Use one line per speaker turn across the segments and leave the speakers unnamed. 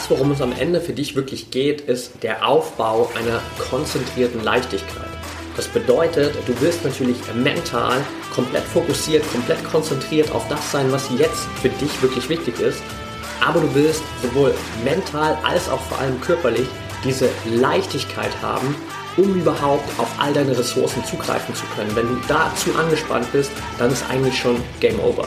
das, worum es am Ende für dich wirklich geht, ist der Aufbau einer konzentrierten Leichtigkeit. Das bedeutet, du wirst natürlich mental komplett fokussiert, komplett konzentriert auf das sein, was jetzt für dich wirklich wichtig ist. Aber du wirst sowohl mental als auch vor allem körperlich diese Leichtigkeit haben, um überhaupt auf all deine Ressourcen zugreifen zu können. Wenn du da zu angespannt bist, dann ist eigentlich schon Game Over.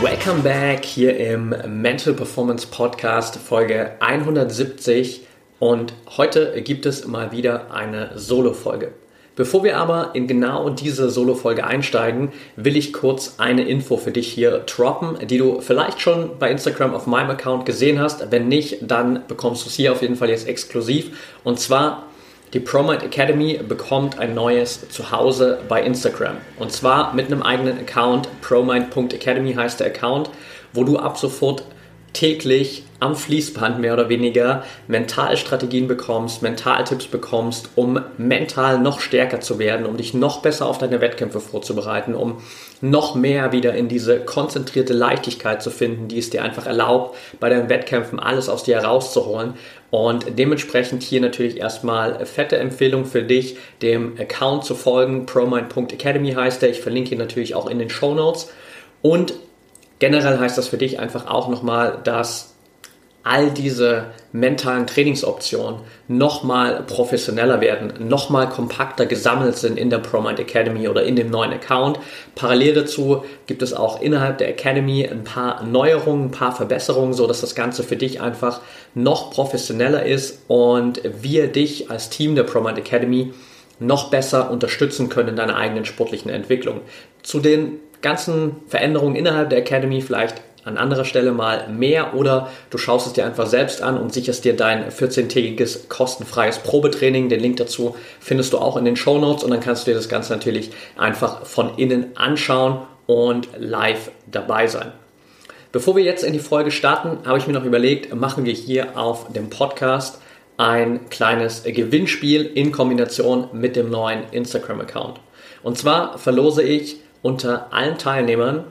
Welcome back hier im Mental Performance Podcast Folge 170 und heute gibt es mal wieder eine Solo-Folge. Bevor wir aber in genau diese Solo-Folge einsteigen, will ich kurz eine Info für dich hier droppen, die du vielleicht schon bei Instagram auf meinem Account gesehen hast. Wenn nicht, dann bekommst du es hier auf jeden Fall jetzt exklusiv. Und zwar die ProMind Academy bekommt ein neues Zuhause bei Instagram. Und zwar mit einem eigenen Account. ProMind.academy heißt der Account, wo du ab sofort täglich am Fließband mehr oder weniger Mentalstrategien bekommst, Mentaltipps bekommst, um mental noch stärker zu werden, um dich noch besser auf deine Wettkämpfe vorzubereiten, um noch mehr wieder in diese konzentrierte Leichtigkeit zu finden, die es dir einfach erlaubt, bei deinen Wettkämpfen alles aus dir herauszuholen. Und dementsprechend hier natürlich erstmal fette Empfehlung für dich, dem Account zu folgen. ProMind.academy heißt er. Ich verlinke ihn natürlich auch in den Show Notes. Und generell heißt das für dich einfach auch nochmal, dass all diese mentalen Trainingsoptionen nochmal professioneller werden, nochmal kompakter gesammelt sind in der ProMind Academy oder in dem neuen Account. Parallel dazu gibt es auch innerhalb der Academy ein paar Neuerungen, ein paar Verbesserungen, so dass das Ganze für dich einfach noch professioneller ist und wir dich als Team der ProMind Academy noch besser unterstützen können in deiner eigenen sportlichen Entwicklung. Zu den ganzen Veränderungen innerhalb der Academy vielleicht an anderer Stelle mal mehr oder du schaust es dir einfach selbst an und sicherst dir dein 14-tägiges kostenfreies Probetraining. Den Link dazu findest du auch in den Show Notes und dann kannst du dir das Ganze natürlich einfach von innen anschauen und live dabei sein. Bevor wir jetzt in die Folge starten, habe ich mir noch überlegt, machen wir hier auf dem Podcast ein kleines Gewinnspiel in Kombination mit dem neuen Instagram-Account. Und zwar verlose ich unter allen Teilnehmern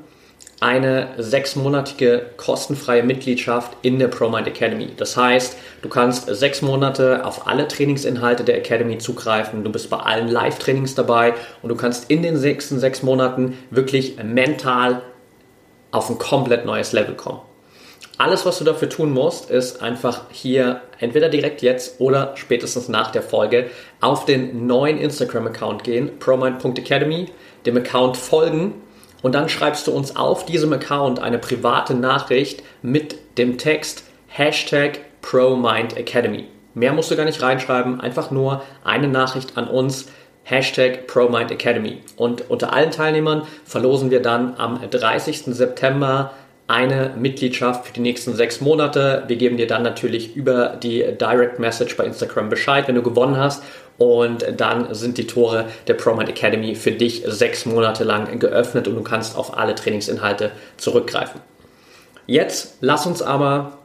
eine sechsmonatige kostenfreie Mitgliedschaft in der ProMind Academy. Das heißt, du kannst sechs Monate auf alle Trainingsinhalte der Academy zugreifen, du bist bei allen Live-Trainings dabei und du kannst in den nächsten sechs Monaten wirklich mental auf ein komplett neues Level kommen. Alles, was du dafür tun musst, ist einfach hier entweder direkt jetzt oder spätestens nach der Folge auf den neuen Instagram-Account gehen, promind.academy, dem Account folgen und dann schreibst du uns auf diesem Account eine private Nachricht mit dem Text Hashtag ProMindAcademy. Mehr musst du gar nicht reinschreiben, einfach nur eine Nachricht an uns, Hashtag ProMindAcademy. Und unter allen Teilnehmern verlosen wir dann am 30. September eine Mitgliedschaft für die nächsten sechs Monate. Wir geben dir dann natürlich über die Direct Message bei Instagram Bescheid, wenn du gewonnen hast. Und dann sind die Tore der ProMind Academy für dich sechs Monate lang geöffnet und du kannst auf alle Trainingsinhalte zurückgreifen. Jetzt lass uns aber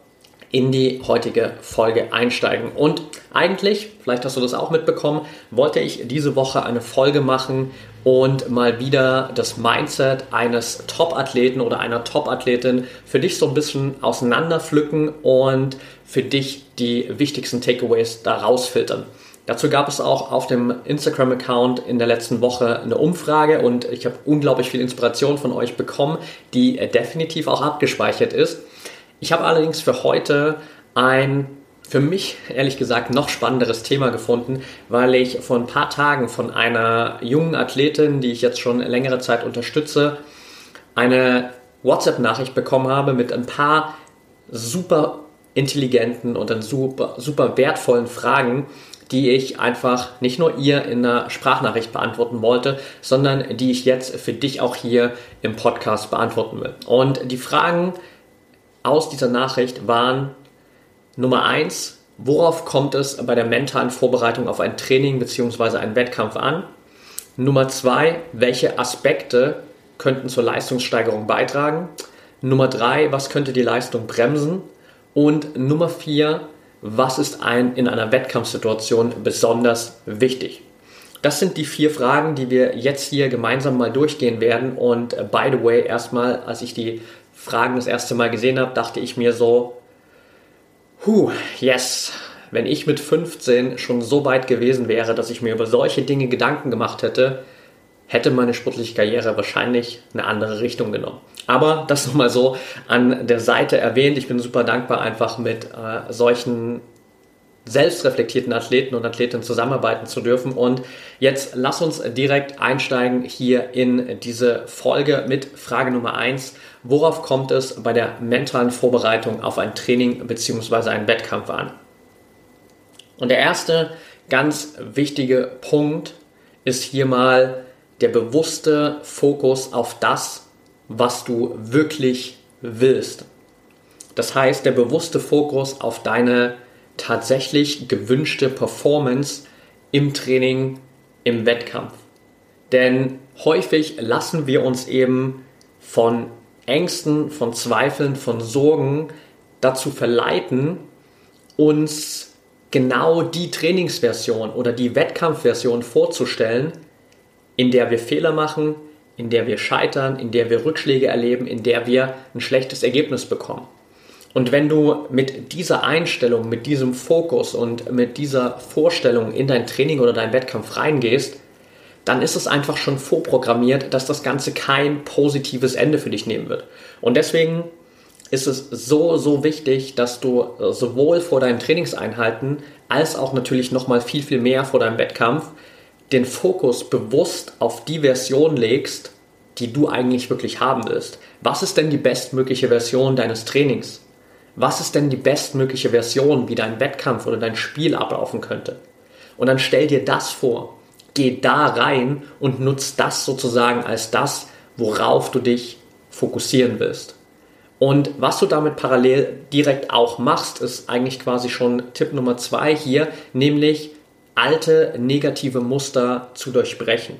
in die heutige Folge einsteigen. Und eigentlich, vielleicht hast du das auch mitbekommen, wollte ich diese Woche eine Folge machen und mal wieder das Mindset eines Top-Athleten oder einer Top-Athletin für dich so ein bisschen auseinanderpflücken und für dich die wichtigsten Takeaways daraus filtern. Dazu gab es auch auf dem Instagram-Account in der letzten Woche eine Umfrage und ich habe unglaublich viel Inspiration von euch bekommen, die definitiv auch abgespeichert ist. Ich habe allerdings für heute ein für mich ehrlich gesagt noch spannenderes Thema gefunden, weil ich vor ein paar Tagen von einer jungen Athletin, die ich jetzt schon längere Zeit unterstütze, eine WhatsApp-Nachricht bekommen habe mit ein paar super intelligenten und dann super, super wertvollen Fragen, die ich einfach nicht nur ihr in einer Sprachnachricht beantworten wollte, sondern die ich jetzt für dich auch hier im Podcast beantworten will. Und die Fragen aus dieser Nachricht waren Nummer eins, worauf kommt es bei der mentalen Vorbereitung auf ein Training bzw. einen Wettkampf an? Nummer zwei, welche Aspekte könnten zur Leistungssteigerung beitragen? Nummer drei, was könnte die Leistung bremsen? Und Nummer vier, was ist ein, in einer Wettkampfsituation besonders wichtig? Das sind die vier Fragen, die wir jetzt hier gemeinsam mal durchgehen werden. Und äh, by the way, erstmal, als ich die Fragen das erste Mal gesehen habe, dachte ich mir so, huh, yes, wenn ich mit 15 schon so weit gewesen wäre, dass ich mir über solche Dinge Gedanken gemacht hätte, hätte meine sportliche Karriere wahrscheinlich eine andere Richtung genommen. Aber das nochmal so an der Seite erwähnt. Ich bin super dankbar, einfach mit äh, solchen selbstreflektierten Athleten und Athletinnen zusammenarbeiten zu dürfen. Und jetzt lass uns direkt einsteigen hier in diese Folge mit Frage Nummer 1. Worauf kommt es bei der mentalen Vorbereitung auf ein Training bzw. einen Wettkampf an? Und der erste ganz wichtige Punkt ist hier mal der bewusste Fokus auf das, was du wirklich willst. Das heißt, der bewusste Fokus auf deine tatsächlich gewünschte Performance im Training, im Wettkampf. Denn häufig lassen wir uns eben von Ängsten, von Zweifeln, von Sorgen dazu verleiten, uns genau die Trainingsversion oder die Wettkampfversion vorzustellen, in der wir Fehler machen, in der wir scheitern, in der wir Rückschläge erleben, in der wir ein schlechtes Ergebnis bekommen. Und wenn du mit dieser Einstellung, mit diesem Fokus und mit dieser Vorstellung in dein Training oder deinen Wettkampf reingehst, dann ist es einfach schon vorprogrammiert, dass das Ganze kein positives Ende für dich nehmen wird. Und deswegen ist es so, so wichtig, dass du sowohl vor deinen Trainingseinheiten als auch natürlich nochmal viel, viel mehr vor deinem Wettkampf den Fokus bewusst auf die Version legst, die du eigentlich wirklich haben willst. Was ist denn die bestmögliche Version deines Trainings? Was ist denn die bestmögliche Version, wie dein Wettkampf oder dein Spiel ablaufen könnte? Und dann stell dir das vor. Geh da rein und nutz das sozusagen als das, worauf du dich fokussieren willst. Und was du damit parallel direkt auch machst, ist eigentlich quasi schon Tipp Nummer zwei hier, nämlich alte negative Muster zu durchbrechen.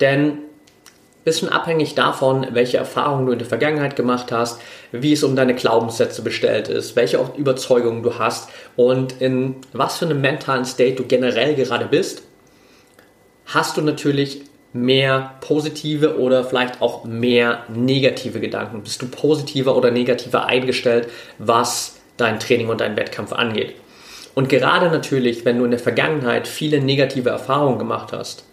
Denn bisschen abhängig davon, welche Erfahrungen du in der Vergangenheit gemacht hast, wie es um deine Glaubenssätze bestellt ist, welche Überzeugungen du hast und in was für einem mentalen State du generell gerade bist, hast du natürlich mehr positive oder vielleicht auch mehr negative Gedanken. Bist du positiver oder negativer eingestellt, was dein Training und dein Wettkampf angeht. Und gerade natürlich, wenn du in der Vergangenheit viele negative Erfahrungen gemacht hast,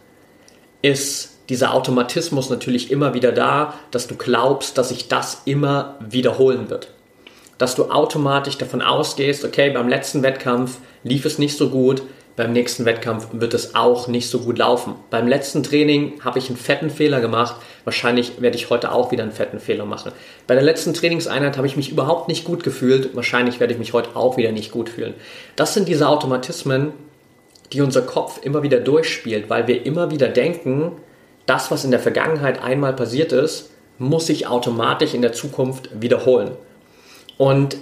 ist dieser Automatismus natürlich immer wieder da, dass du glaubst, dass sich das immer wiederholen wird. Dass du automatisch davon ausgehst, okay, beim letzten Wettkampf lief es nicht so gut, beim nächsten Wettkampf wird es auch nicht so gut laufen. Beim letzten Training habe ich einen fetten Fehler gemacht. Wahrscheinlich werde ich heute auch wieder einen fetten Fehler machen. Bei der letzten Trainingseinheit habe ich mich überhaupt nicht gut gefühlt. Wahrscheinlich werde ich mich heute auch wieder nicht gut fühlen. Das sind diese Automatismen, die unser Kopf immer wieder durchspielt, weil wir immer wieder denken, das, was in der Vergangenheit einmal passiert ist, muss sich automatisch in der Zukunft wiederholen. Und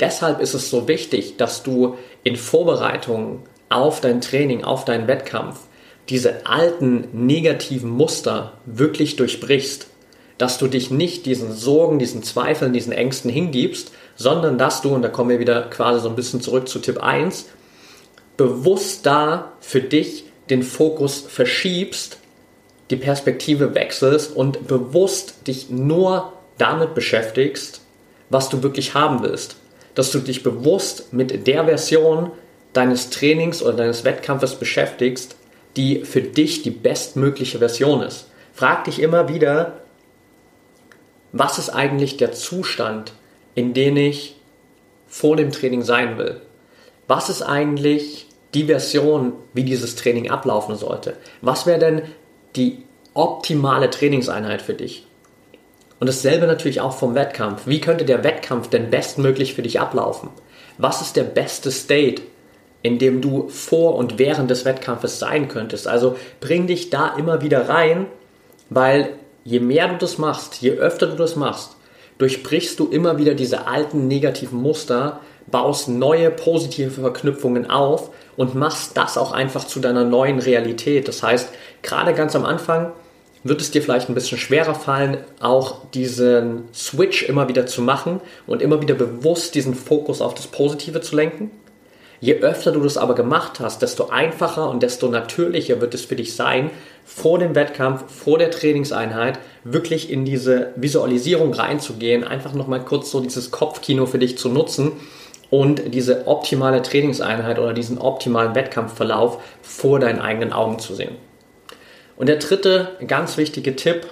deshalb ist es so wichtig, dass du in Vorbereitung auf dein Training, auf deinen Wettkampf, diese alten negativen Muster wirklich durchbrichst, dass du dich nicht diesen Sorgen, diesen Zweifeln, diesen Ängsten hingibst, sondern dass du, und da kommen wir wieder quasi so ein bisschen zurück zu Tipp 1, bewusst da für dich den Fokus verschiebst, die Perspektive wechselst und bewusst dich nur damit beschäftigst, was du wirklich haben willst dass du dich bewusst mit der Version deines Trainings oder deines Wettkampfes beschäftigst, die für dich die bestmögliche Version ist. Frag dich immer wieder, was ist eigentlich der Zustand, in dem ich vor dem Training sein will? Was ist eigentlich die Version, wie dieses Training ablaufen sollte? Was wäre denn die optimale Trainingseinheit für dich? Und dasselbe natürlich auch vom Wettkampf. Wie könnte der Wettkampf denn bestmöglich für dich ablaufen? Was ist der beste State, in dem du vor und während des Wettkampfes sein könntest. Also bring dich da immer wieder rein, weil je mehr du das machst, je öfter du das machst, durchbrichst du immer wieder diese alten negativen Muster, baust neue positive Verknüpfungen auf und machst das auch einfach zu deiner neuen Realität. Das heißt, gerade ganz am Anfang wird es dir vielleicht ein bisschen schwerer fallen, auch diesen Switch immer wieder zu machen und immer wieder bewusst diesen Fokus auf das Positive zu lenken. Je öfter du das aber gemacht hast, desto einfacher und desto natürlicher wird es für dich sein, vor dem Wettkampf, vor der Trainingseinheit wirklich in diese Visualisierung reinzugehen, einfach nochmal kurz so dieses Kopfkino für dich zu nutzen und diese optimale Trainingseinheit oder diesen optimalen Wettkampfverlauf vor deinen eigenen Augen zu sehen. Und der dritte ganz wichtige Tipp,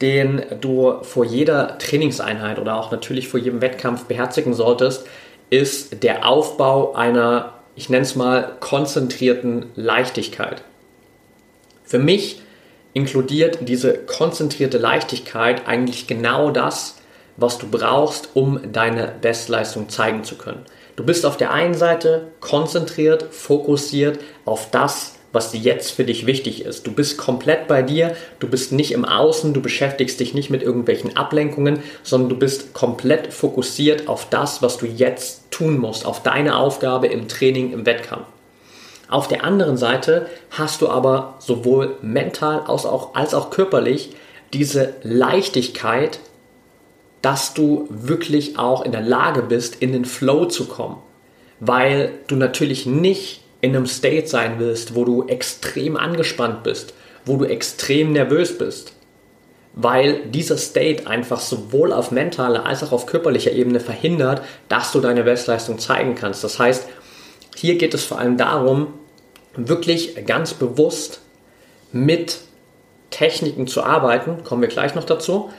den du vor jeder Trainingseinheit oder auch natürlich vor jedem Wettkampf beherzigen solltest, ist der Aufbau einer, ich nenne es mal, konzentrierten Leichtigkeit. Für mich inkludiert diese konzentrierte Leichtigkeit eigentlich genau das, was du brauchst, um deine Bestleistung zeigen zu können. Du bist auf der einen Seite konzentriert, fokussiert auf das, was jetzt für dich wichtig ist. Du bist komplett bei dir, du bist nicht im Außen, du beschäftigst dich nicht mit irgendwelchen Ablenkungen, sondern du bist komplett fokussiert auf das, was du jetzt tun musst, auf deine Aufgabe im Training, im Wettkampf. Auf der anderen Seite hast du aber sowohl mental als auch, als auch körperlich diese Leichtigkeit, dass du wirklich auch in der Lage bist, in den Flow zu kommen. Weil du natürlich nicht in einem State sein willst, wo du extrem angespannt bist, wo du extrem nervös bist, weil dieser State einfach sowohl auf mentaler als auch auf körperlicher Ebene verhindert, dass du deine Bestleistung zeigen kannst. Das heißt, hier geht es vor allem darum, wirklich ganz bewusst mit Techniken zu arbeiten, kommen wir gleich noch dazu,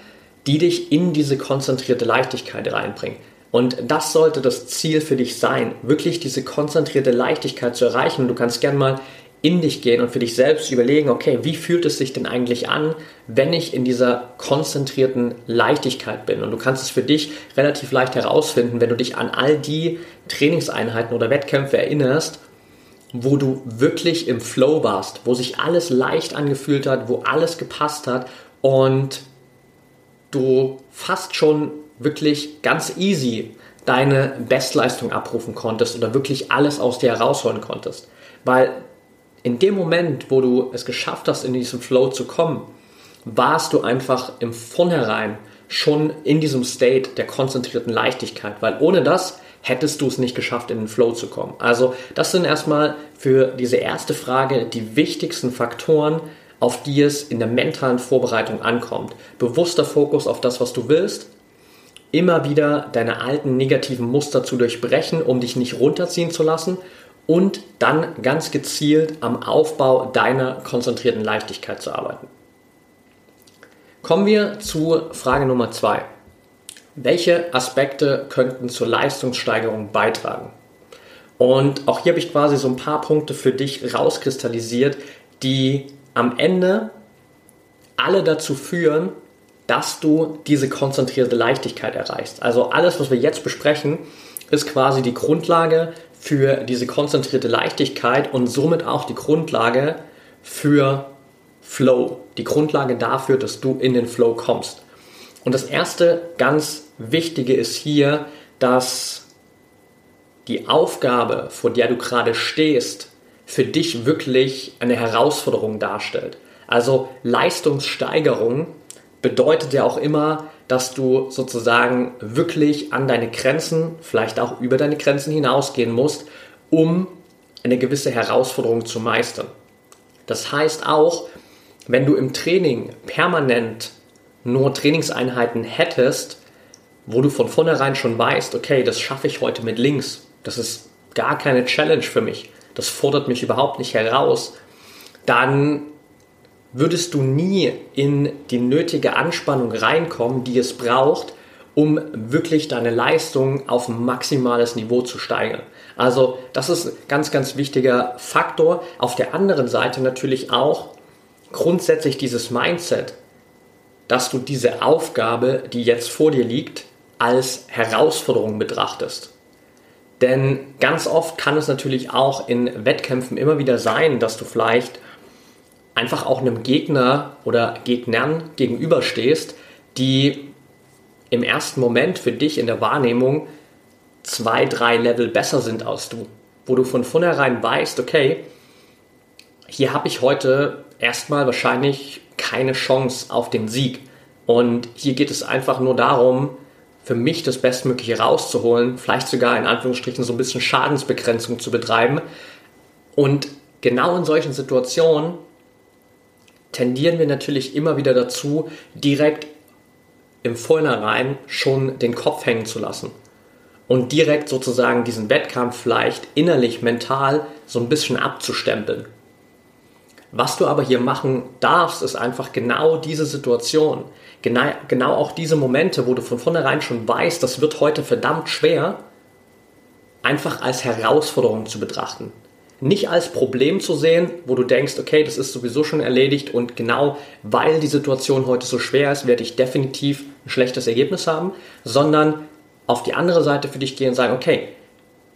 die dich in diese konzentrierte Leichtigkeit reinbringen. Und das sollte das Ziel für dich sein, wirklich diese konzentrierte Leichtigkeit zu erreichen. Du kannst gern mal in dich gehen und für dich selbst überlegen, okay, wie fühlt es sich denn eigentlich an, wenn ich in dieser konzentrierten Leichtigkeit bin? Und du kannst es für dich relativ leicht herausfinden, wenn du dich an all die Trainingseinheiten oder Wettkämpfe erinnerst, wo du wirklich im Flow warst, wo sich alles leicht angefühlt hat, wo alles gepasst hat und du fast schon wirklich ganz easy deine Bestleistung abrufen konntest oder wirklich alles aus dir herausholen konntest. Weil in dem Moment, wo du es geschafft hast, in diesen Flow zu kommen, warst du einfach im Vornherein schon in diesem State der konzentrierten Leichtigkeit, weil ohne das hättest du es nicht geschafft, in den Flow zu kommen. Also das sind erstmal für diese erste Frage die wichtigsten Faktoren, auf die es in der mentalen Vorbereitung ankommt. Bewusster Fokus auf das, was du willst, immer wieder deine alten negativen Muster zu durchbrechen, um dich nicht runterziehen zu lassen und dann ganz gezielt am Aufbau deiner konzentrierten Leichtigkeit zu arbeiten. Kommen wir zu Frage Nummer zwei. Welche Aspekte könnten zur Leistungssteigerung beitragen? Und auch hier habe ich quasi so ein paar Punkte für dich rauskristallisiert, die am Ende alle dazu führen, dass du diese konzentrierte Leichtigkeit erreichst. Also alles, was wir jetzt besprechen, ist quasi die Grundlage für diese konzentrierte Leichtigkeit und somit auch die Grundlage für Flow. Die Grundlage dafür, dass du in den Flow kommst. Und das erste ganz Wichtige ist hier, dass die Aufgabe, vor der du gerade stehst, für dich wirklich eine Herausforderung darstellt. Also Leistungssteigerung bedeutet ja auch immer, dass du sozusagen wirklich an deine Grenzen, vielleicht auch über deine Grenzen hinausgehen musst, um eine gewisse Herausforderung zu meistern. Das heißt auch, wenn du im Training permanent nur Trainingseinheiten hättest, wo du von vornherein schon weißt, okay, das schaffe ich heute mit links, das ist gar keine Challenge für mich, das fordert mich überhaupt nicht heraus, dann würdest du nie in die nötige Anspannung reinkommen, die es braucht, um wirklich deine Leistung auf maximales Niveau zu steigern. Also das ist ein ganz, ganz wichtiger Faktor. Auf der anderen Seite natürlich auch grundsätzlich dieses Mindset, dass du diese Aufgabe, die jetzt vor dir liegt, als Herausforderung betrachtest. Denn ganz oft kann es natürlich auch in Wettkämpfen immer wieder sein, dass du vielleicht einfach auch einem Gegner oder Gegnern gegenüberstehst, die im ersten Moment für dich in der Wahrnehmung zwei, drei Level besser sind als du. Wo du von vornherein weißt, okay, hier habe ich heute erstmal wahrscheinlich keine Chance auf den Sieg. Und hier geht es einfach nur darum, für mich das Bestmögliche rauszuholen, vielleicht sogar in Anführungsstrichen so ein bisschen Schadensbegrenzung zu betreiben. Und genau in solchen Situationen tendieren wir natürlich immer wieder dazu, direkt im Vornherein schon den Kopf hängen zu lassen und direkt sozusagen diesen Wettkampf vielleicht innerlich, mental so ein bisschen abzustempeln. Was du aber hier machen darfst, ist einfach genau diese Situation, genau, genau auch diese Momente, wo du von vornherein schon weißt, das wird heute verdammt schwer, einfach als Herausforderung zu betrachten. Nicht als Problem zu sehen, wo du denkst, okay, das ist sowieso schon erledigt und genau weil die Situation heute so schwer ist, werde ich definitiv ein schlechtes Ergebnis haben, sondern auf die andere Seite für dich gehen und sagen, okay,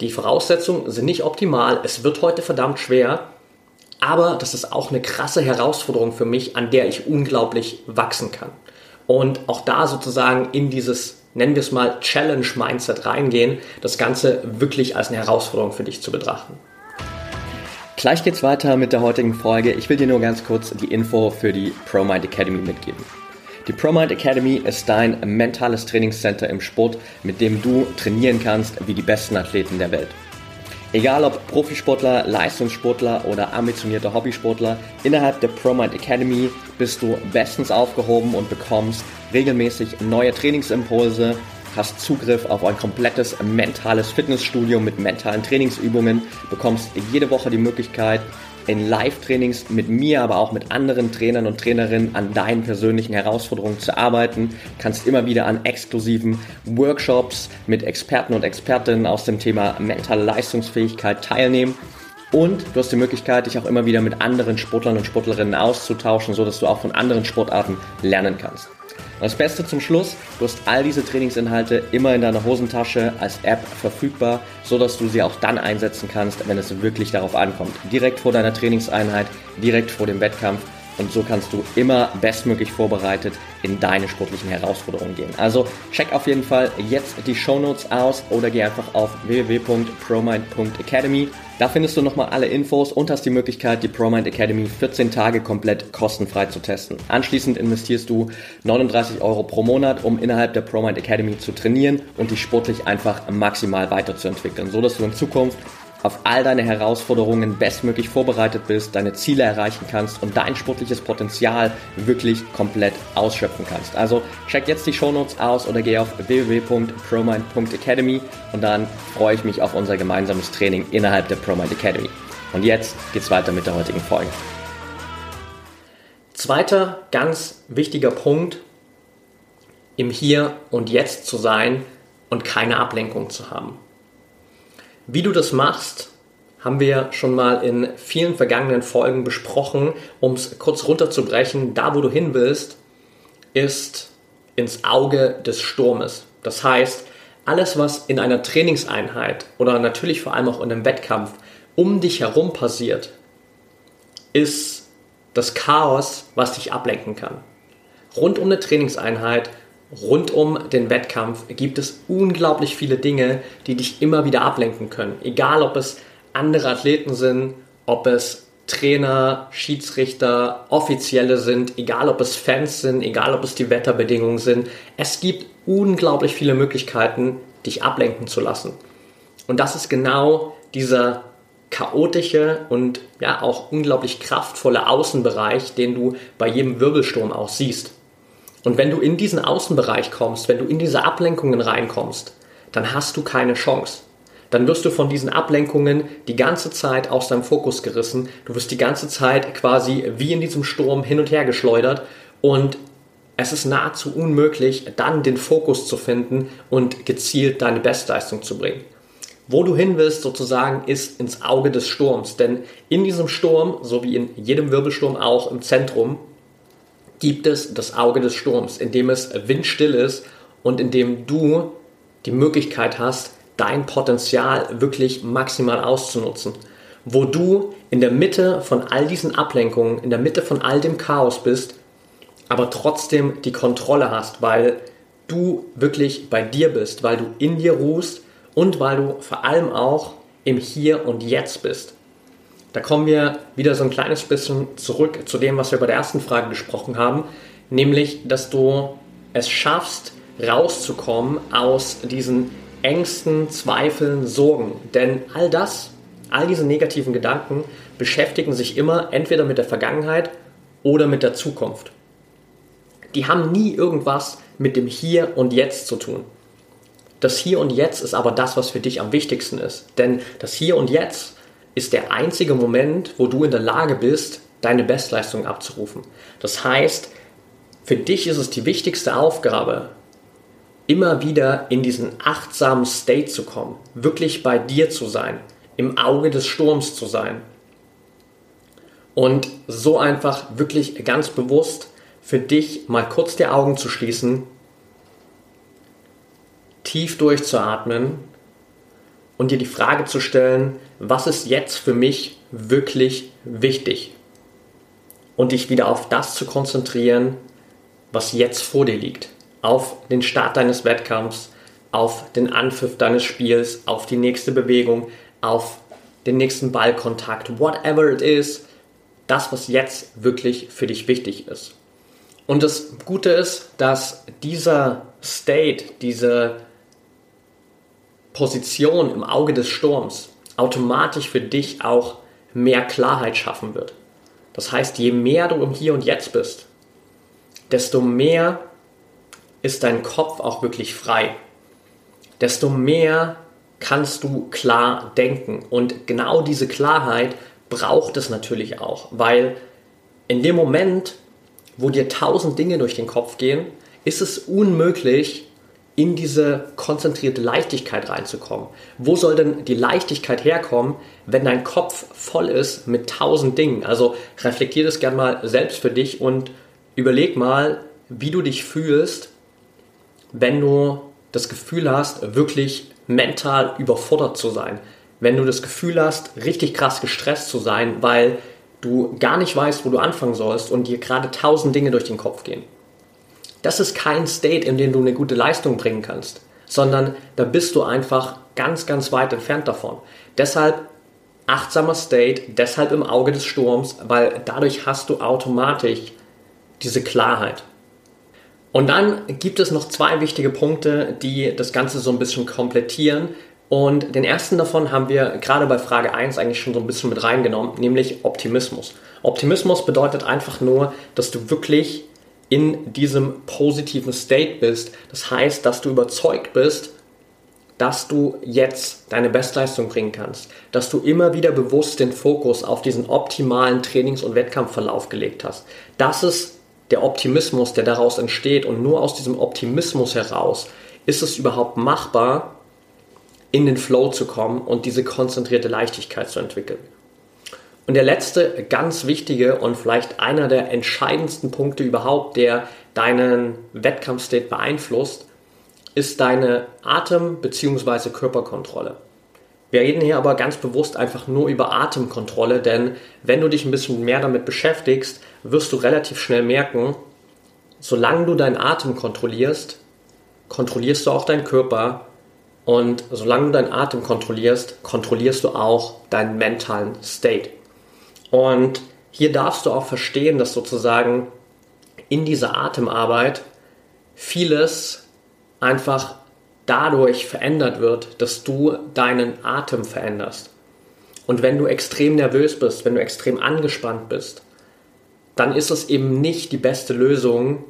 die Voraussetzungen sind nicht optimal, es wird heute verdammt schwer, aber das ist auch eine krasse Herausforderung für mich, an der ich unglaublich wachsen kann. Und auch da sozusagen in dieses, nennen wir es mal, Challenge-Mindset reingehen, das Ganze wirklich als eine Herausforderung für dich zu betrachten. Gleich geht's weiter mit der heutigen Folge. Ich will dir nur ganz kurz die Info für die ProMind Academy mitgeben. Die ProMind Academy ist dein mentales Trainingscenter im Sport, mit dem du trainieren kannst wie die besten Athleten der Welt. Egal ob Profisportler, Leistungssportler oder ambitionierter Hobbysportler, innerhalb der ProMind Academy bist du bestens aufgehoben und bekommst regelmäßig neue Trainingsimpulse, hast Zugriff auf ein komplettes mentales Fitnessstudio mit mentalen Trainingsübungen, bekommst jede Woche die Möglichkeit, in Live-Trainings mit mir, aber auch mit anderen Trainern und Trainerinnen an deinen persönlichen Herausforderungen zu arbeiten. Kannst immer wieder an exklusiven Workshops mit Experten und Expertinnen aus dem Thema mentale Leistungsfähigkeit teilnehmen. Und du hast die Möglichkeit, dich auch immer wieder mit anderen Sportlern und Sportlerinnen auszutauschen, sodass du auch von anderen Sportarten lernen kannst. Das Beste zum Schluss, du hast all diese Trainingsinhalte immer in deiner Hosentasche als App verfügbar, so dass du sie auch dann einsetzen kannst, wenn es wirklich darauf ankommt. Direkt vor deiner Trainingseinheit, direkt vor dem Wettkampf und so kannst du immer bestmöglich vorbereitet in deine sportlichen Herausforderungen gehen. Also check auf jeden Fall jetzt die Show Notes aus oder geh einfach auf www.promind.academy. Da findest du nochmal alle Infos und hast die Möglichkeit, die ProMind Academy 14 Tage komplett kostenfrei zu testen. Anschließend investierst du 39 Euro pro Monat, um innerhalb der ProMind Academy zu trainieren und dich sportlich einfach maximal weiterzuentwickeln, so dass du in Zukunft auf all deine Herausforderungen bestmöglich vorbereitet bist, deine Ziele erreichen kannst und dein sportliches Potenzial wirklich komplett ausschöpfen kannst. Also check jetzt die Shownotes aus oder geh auf www.promind.academy und dann freue ich mich auf unser gemeinsames Training innerhalb der ProMind Academy. Und jetzt geht's weiter mit der heutigen Folge. Zweiter ganz wichtiger Punkt, im Hier und Jetzt zu sein und keine Ablenkung zu haben. Wie du das machst, haben wir schon mal in vielen vergangenen Folgen besprochen. Um es kurz runterzubrechen, da wo du hin willst, ist ins Auge des Sturmes. Das heißt, alles, was in einer Trainingseinheit oder natürlich vor allem auch in einem Wettkampf um dich herum passiert, ist das Chaos, was dich ablenken kann. Rund um eine Trainingseinheit rund um den Wettkampf gibt es unglaublich viele Dinge, die dich immer wieder ablenken können. Egal, ob es andere Athleten sind, ob es Trainer, Schiedsrichter, Offizielle sind, egal ob es Fans sind, egal ob es die Wetterbedingungen sind. Es gibt unglaublich viele Möglichkeiten, dich ablenken zu lassen. Und das ist genau dieser chaotische und ja auch unglaublich kraftvolle Außenbereich, den du bei jedem Wirbelsturm auch siehst. Und wenn du in diesen Außenbereich kommst, wenn du in diese Ablenkungen reinkommst, dann hast du keine Chance. Dann wirst du von diesen Ablenkungen die ganze Zeit aus deinem Fokus gerissen. Du wirst die ganze Zeit quasi wie in diesem Sturm hin und her geschleudert und es ist nahezu unmöglich, dann den Fokus zu finden und gezielt deine Bestleistung zu bringen. Wo du hin willst sozusagen ist ins Auge des Sturms, denn in diesem Sturm, so wie in jedem Wirbelsturm auch im Zentrum, gibt es das Auge des Sturms, in dem es windstill ist und in dem du die Möglichkeit hast, dein Potenzial wirklich maximal auszunutzen. Wo du in der Mitte von all diesen Ablenkungen, in der Mitte von all dem Chaos bist, aber trotzdem die Kontrolle hast, weil du wirklich bei dir bist, weil du in dir ruhst und weil du vor allem auch im Hier und Jetzt bist. Da kommen wir wieder so ein kleines bisschen zurück zu dem, was wir bei der ersten Frage gesprochen haben, nämlich, dass du es schaffst, rauszukommen aus diesen Ängsten, Zweifeln, Sorgen. Denn all das, all diese negativen Gedanken beschäftigen sich immer entweder mit der Vergangenheit oder mit der Zukunft. Die haben nie irgendwas mit dem Hier und Jetzt zu tun. Das Hier und Jetzt ist aber das, was für dich am wichtigsten ist. Denn das Hier und Jetzt ist der einzige Moment, wo du in der Lage bist, deine Bestleistung abzurufen. Das heißt, für dich ist es die wichtigste Aufgabe, immer wieder in diesen achtsamen State zu kommen, wirklich bei dir zu sein, im Auge des Sturms zu sein. Und so einfach wirklich ganz bewusst für dich mal kurz die Augen zu schließen, tief durchzuatmen und dir die Frage zu stellen, was ist jetzt für mich wirklich wichtig? Und dich wieder auf das zu konzentrieren, was jetzt vor dir liegt auf den Start deines Wettkampfs, auf den Anpfiff deines Spiels, auf die nächste Bewegung, auf den nächsten Ballkontakt, whatever it is, das, was jetzt wirklich für dich wichtig ist. Und das Gute ist, dass dieser State, diese Position im Auge des Sturms automatisch für dich auch mehr Klarheit schaffen wird. Das heißt, je mehr du im Hier und Jetzt bist, desto mehr ist dein Kopf auch wirklich frei. Desto mehr kannst du klar denken. Und genau diese Klarheit braucht es natürlich auch, weil in dem Moment, wo dir tausend Dinge durch den Kopf gehen, ist es unmöglich, in diese konzentrierte Leichtigkeit reinzukommen. Wo soll denn die Leichtigkeit herkommen, wenn dein Kopf voll ist mit tausend Dingen? Also reflektier das gerne mal selbst für dich und überleg mal, wie du dich fühlst, wenn du das Gefühl hast, wirklich mental überfordert zu sein. Wenn du das Gefühl hast, richtig krass gestresst zu sein, weil du gar nicht weißt, wo du anfangen sollst und dir gerade tausend Dinge durch den Kopf gehen. Das ist kein State, in dem du eine gute Leistung bringen kannst, sondern da bist du einfach ganz, ganz weit entfernt davon. Deshalb achtsamer State, deshalb im Auge des Sturms, weil dadurch hast du automatisch diese Klarheit. Und dann gibt es noch zwei wichtige Punkte, die das Ganze so ein bisschen komplettieren. Und den ersten davon haben wir gerade bei Frage 1 eigentlich schon so ein bisschen mit reingenommen, nämlich Optimismus. Optimismus bedeutet einfach nur, dass du wirklich in diesem positiven State bist. Das heißt, dass du überzeugt bist, dass du jetzt deine Bestleistung bringen kannst, dass du immer wieder bewusst den Fokus auf diesen optimalen Trainings- und Wettkampfverlauf gelegt hast. Das ist der Optimismus, der daraus entsteht und nur aus diesem Optimismus heraus ist es überhaupt machbar, in den Flow zu kommen und diese konzentrierte Leichtigkeit zu entwickeln. Und der letzte ganz wichtige und vielleicht einer der entscheidendsten Punkte überhaupt, der deinen Wettkampfstate beeinflusst, ist deine Atem- bzw. Körperkontrolle. Wir reden hier aber ganz bewusst einfach nur über Atemkontrolle, denn wenn du dich ein bisschen mehr damit beschäftigst, wirst du relativ schnell merken, solange du deinen Atem kontrollierst, kontrollierst du auch deinen Körper und solange du deinen Atem kontrollierst, kontrollierst du auch deinen mentalen State. Und hier darfst du auch verstehen, dass sozusagen in dieser Atemarbeit vieles einfach dadurch verändert wird, dass du deinen Atem veränderst. Und wenn du extrem nervös bist, wenn du extrem angespannt bist, dann ist es eben nicht die beste Lösung,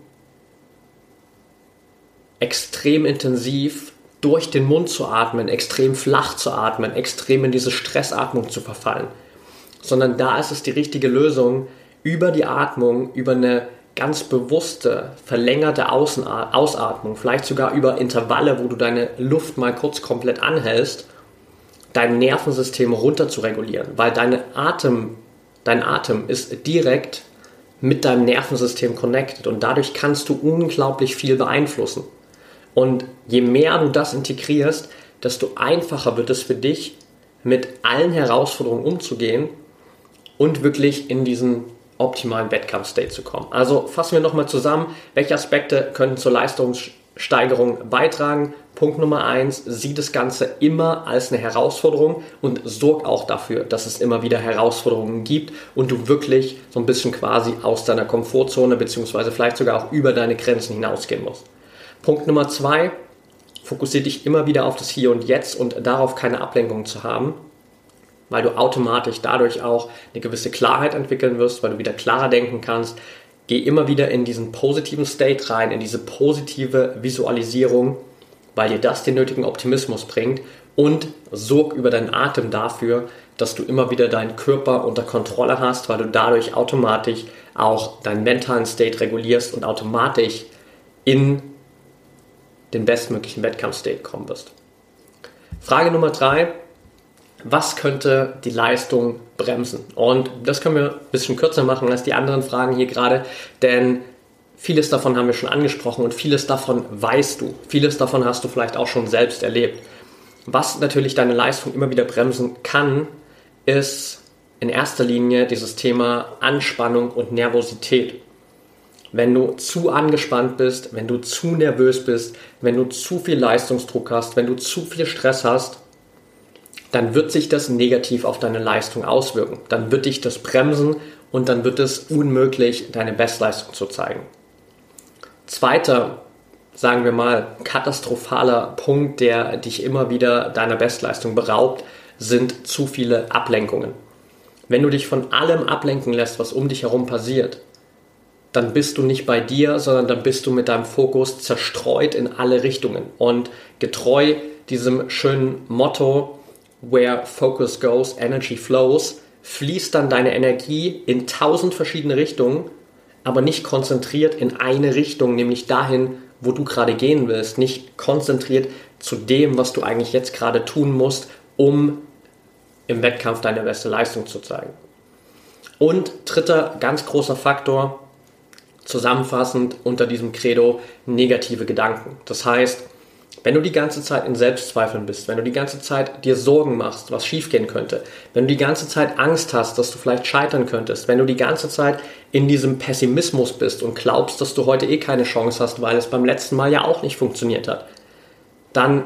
extrem intensiv durch den Mund zu atmen, extrem flach zu atmen, extrem in diese Stressatmung zu verfallen, sondern da ist es die richtige Lösung, über die Atmung, über eine ganz bewusste, verlängerte Ausatmung, vielleicht sogar über Intervalle, wo du deine Luft mal kurz komplett anhältst, dein Nervensystem runter zu regulieren, weil deine Atem, dein Atem ist direkt mit deinem Nervensystem connected und dadurch kannst du unglaublich viel beeinflussen. Und je mehr du das integrierst, desto einfacher wird es für dich, mit allen Herausforderungen umzugehen und wirklich in diesen optimalen Wettkampfstate zu kommen. Also fassen wir nochmal zusammen, welche Aspekte können zur Leistungssteigerung beitragen. Punkt Nummer eins, sieh das Ganze immer als eine Herausforderung und sorg auch dafür, dass es immer wieder Herausforderungen gibt und du wirklich so ein bisschen quasi aus deiner Komfortzone beziehungsweise vielleicht sogar auch über deine Grenzen hinausgehen musst. Punkt Nummer zwei, fokussiere dich immer wieder auf das Hier und Jetzt und darauf keine Ablenkung zu haben weil du automatisch dadurch auch eine gewisse Klarheit entwickeln wirst, weil du wieder klarer denken kannst. Geh immer wieder in diesen positiven State rein, in diese positive Visualisierung, weil dir das den nötigen Optimismus bringt und sorg über deinen Atem dafür, dass du immer wieder deinen Körper unter Kontrolle hast, weil du dadurch automatisch auch deinen mentalen State regulierst und automatisch in den bestmöglichen Wettkampfstate kommen wirst. Frage Nummer drei was könnte die Leistung bremsen? Und das können wir ein bisschen kürzer machen als die anderen Fragen hier gerade, denn vieles davon haben wir schon angesprochen und vieles davon weißt du. Vieles davon hast du vielleicht auch schon selbst erlebt. Was natürlich deine Leistung immer wieder bremsen kann, ist in erster Linie dieses Thema Anspannung und Nervosität. Wenn du zu angespannt bist, wenn du zu nervös bist, wenn du zu viel Leistungsdruck hast, wenn du zu viel Stress hast, dann wird sich das negativ auf deine Leistung auswirken. Dann wird dich das bremsen und dann wird es unmöglich, deine Bestleistung zu zeigen. Zweiter, sagen wir mal, katastrophaler Punkt, der dich immer wieder deiner Bestleistung beraubt, sind zu viele Ablenkungen. Wenn du dich von allem ablenken lässt, was um dich herum passiert, dann bist du nicht bei dir, sondern dann bist du mit deinem Fokus zerstreut in alle Richtungen. Und getreu diesem schönen Motto, where focus goes, energy flows, fließt dann deine Energie in tausend verschiedene Richtungen, aber nicht konzentriert in eine Richtung, nämlich dahin, wo du gerade gehen willst, nicht konzentriert zu dem, was du eigentlich jetzt gerade tun musst, um im Wettkampf deine beste Leistung zu zeigen. Und dritter ganz großer Faktor, zusammenfassend unter diesem Credo, negative Gedanken. Das heißt, wenn du die ganze Zeit in Selbstzweifeln bist, wenn du die ganze Zeit dir Sorgen machst, was schiefgehen könnte, wenn du die ganze Zeit Angst hast, dass du vielleicht scheitern könntest, wenn du die ganze Zeit in diesem Pessimismus bist und glaubst, dass du heute eh keine Chance hast, weil es beim letzten Mal ja auch nicht funktioniert hat, dann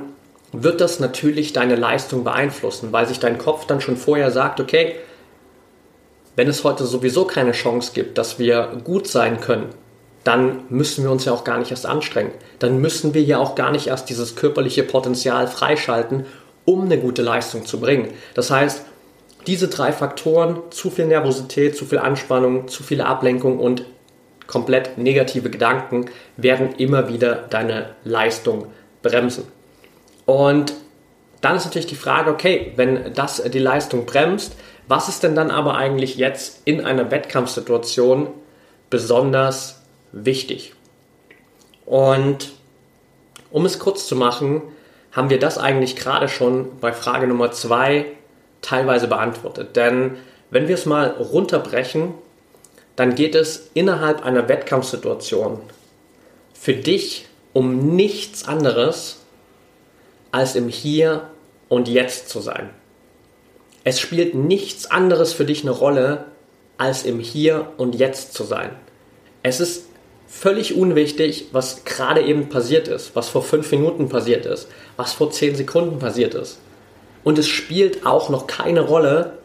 wird das natürlich deine Leistung beeinflussen, weil sich dein Kopf dann schon vorher sagt, okay, wenn es heute sowieso keine Chance gibt, dass wir gut sein können, dann müssen wir uns ja auch gar nicht erst anstrengen. Dann müssen wir ja auch gar nicht erst dieses körperliche Potenzial freischalten, um eine gute Leistung zu bringen. Das heißt, diese drei Faktoren, zu viel Nervosität, zu viel Anspannung, zu viele Ablenkung und komplett negative Gedanken, werden immer wieder deine Leistung bremsen. Und dann ist natürlich die Frage, okay, wenn das die Leistung bremst, was ist denn dann aber eigentlich jetzt in einer Wettkampfsituation besonders wichtig. Und um es kurz zu machen, haben wir das eigentlich gerade schon bei Frage Nummer zwei teilweise beantwortet. Denn wenn wir es mal runterbrechen, dann geht es innerhalb einer Wettkampfsituation für dich um nichts anderes, als im Hier und Jetzt zu sein. Es spielt nichts anderes für dich eine Rolle, als im Hier und Jetzt zu sein. Es ist völlig unwichtig, was gerade eben passiert ist, was vor fünf Minuten passiert ist, was vor zehn Sekunden passiert ist. Und es spielt auch noch keine Rolle,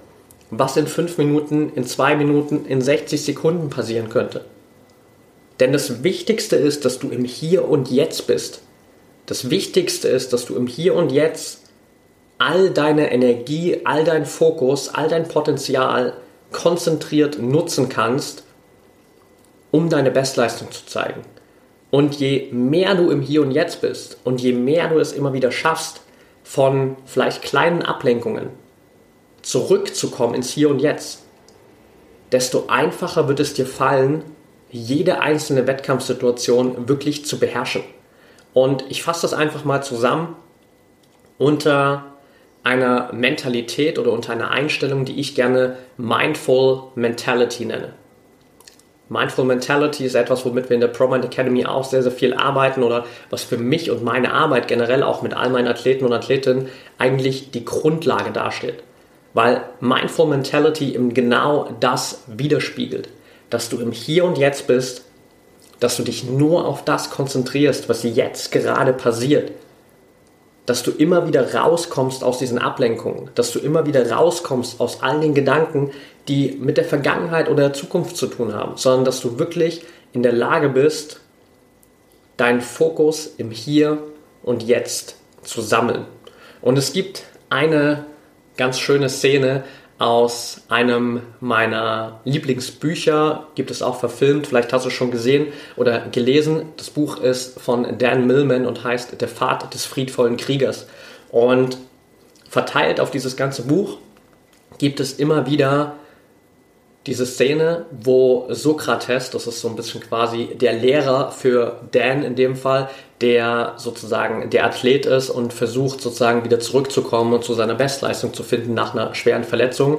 was in fünf Minuten, in zwei Minuten, in 60 Sekunden passieren könnte. Denn das Wichtigste ist, dass du im Hier und Jetzt bist. Das Wichtigste ist, dass du im Hier und Jetzt all deine Energie, all dein Fokus, all dein Potenzial konzentriert nutzen kannst, um deine Bestleistung zu zeigen. Und je mehr du im Hier und Jetzt bist und je mehr du es immer wieder schaffst, von vielleicht kleinen Ablenkungen zurückzukommen ins Hier und Jetzt, desto einfacher wird es dir fallen, jede einzelne Wettkampfsituation wirklich zu beherrschen. Und ich fasse das einfach mal zusammen unter einer Mentalität oder unter einer Einstellung, die ich gerne Mindful Mentality nenne. Mindful Mentality ist etwas, womit wir in der ProMind Academy auch sehr, sehr viel arbeiten oder was für mich und meine Arbeit generell auch mit all meinen Athleten und Athletinnen eigentlich die Grundlage darstellt. Weil Mindful Mentality eben genau das widerspiegelt, dass du im Hier und Jetzt bist, dass du dich nur auf das konzentrierst, was jetzt gerade passiert, dass du immer wieder rauskommst aus diesen Ablenkungen, dass du immer wieder rauskommst aus all den Gedanken, die mit der Vergangenheit oder der Zukunft zu tun haben, sondern dass du wirklich in der Lage bist, deinen Fokus im Hier und Jetzt zu sammeln. Und es gibt eine ganz schöne Szene aus einem meiner Lieblingsbücher, gibt es auch verfilmt, vielleicht hast du es schon gesehen oder gelesen. Das Buch ist von Dan Millman und heißt Der Pfad des friedvollen Kriegers. Und verteilt auf dieses ganze Buch gibt es immer wieder diese Szene, wo Sokrates, das ist so ein bisschen quasi der Lehrer für Dan in dem Fall, der sozusagen der Athlet ist und versucht sozusagen wieder zurückzukommen und zu seiner Bestleistung zu finden nach einer schweren Verletzung.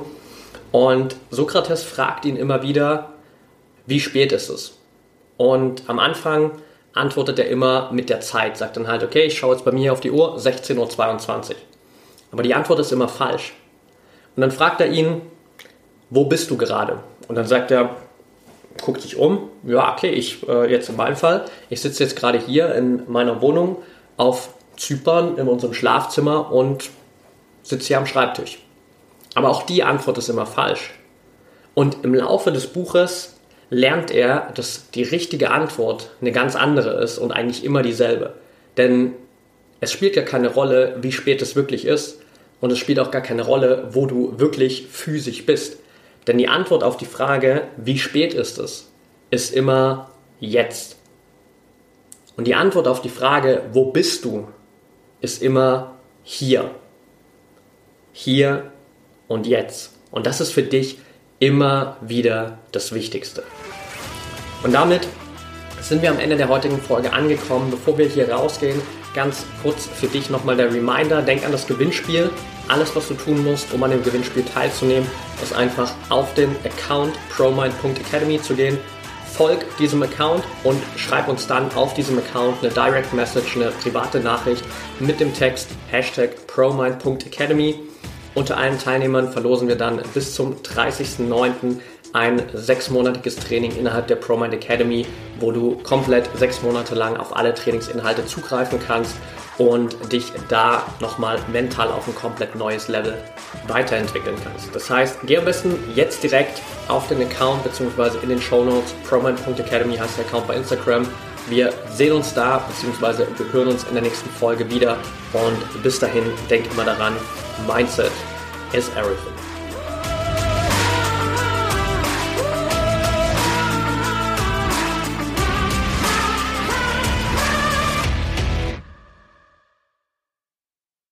Und Sokrates fragt ihn immer wieder, wie spät ist es? Und am Anfang antwortet er immer mit der Zeit, sagt dann halt, okay, ich schaue jetzt bei mir auf die Uhr, 16.22 Uhr. Aber die Antwort ist immer falsch. Und dann fragt er ihn, wo bist du gerade? Und dann sagt er, guckt sich um, ja, okay, ich äh, jetzt in meinem Fall, ich sitze jetzt gerade hier in meiner Wohnung auf Zypern in unserem Schlafzimmer und sitze hier am Schreibtisch. Aber auch die Antwort ist immer falsch. Und im Laufe des Buches lernt er, dass die richtige Antwort eine ganz andere ist und eigentlich immer dieselbe. Denn es spielt ja keine Rolle, wie spät es wirklich ist. Und es spielt auch gar keine Rolle, wo du wirklich physisch bist. Denn die Antwort auf die Frage, wie spät ist es, ist immer jetzt. Und die Antwort auf die Frage, wo bist du, ist immer hier. Hier und jetzt. Und das ist für dich immer wieder das Wichtigste. Und damit sind wir am Ende der heutigen Folge angekommen. Bevor wir hier rausgehen, ganz kurz für dich nochmal der Reminder. Denk an das Gewinnspiel. Alles, was du tun musst, um an dem Gewinnspiel teilzunehmen, ist einfach auf den Account promind.academy zu gehen. Folg diesem Account und schreib uns dann auf diesem Account eine Direct Message, eine private Nachricht mit dem Text Hashtag promind.academy. Unter allen Teilnehmern verlosen wir dann bis zum 30.09 ein sechsmonatiges Training innerhalb der ProMind Academy, wo du komplett sechs Monate lang auf alle Trainingsinhalte zugreifen kannst und dich da nochmal mental auf ein komplett neues Level weiterentwickeln kannst. Das heißt, geh am besten jetzt direkt auf den Account bzw. in den Show Notes. ProMind.academy heißt der Account bei Instagram. Wir sehen uns da bzw. wir hören uns in der nächsten Folge wieder und bis dahin denk immer daran, Mindset is everything.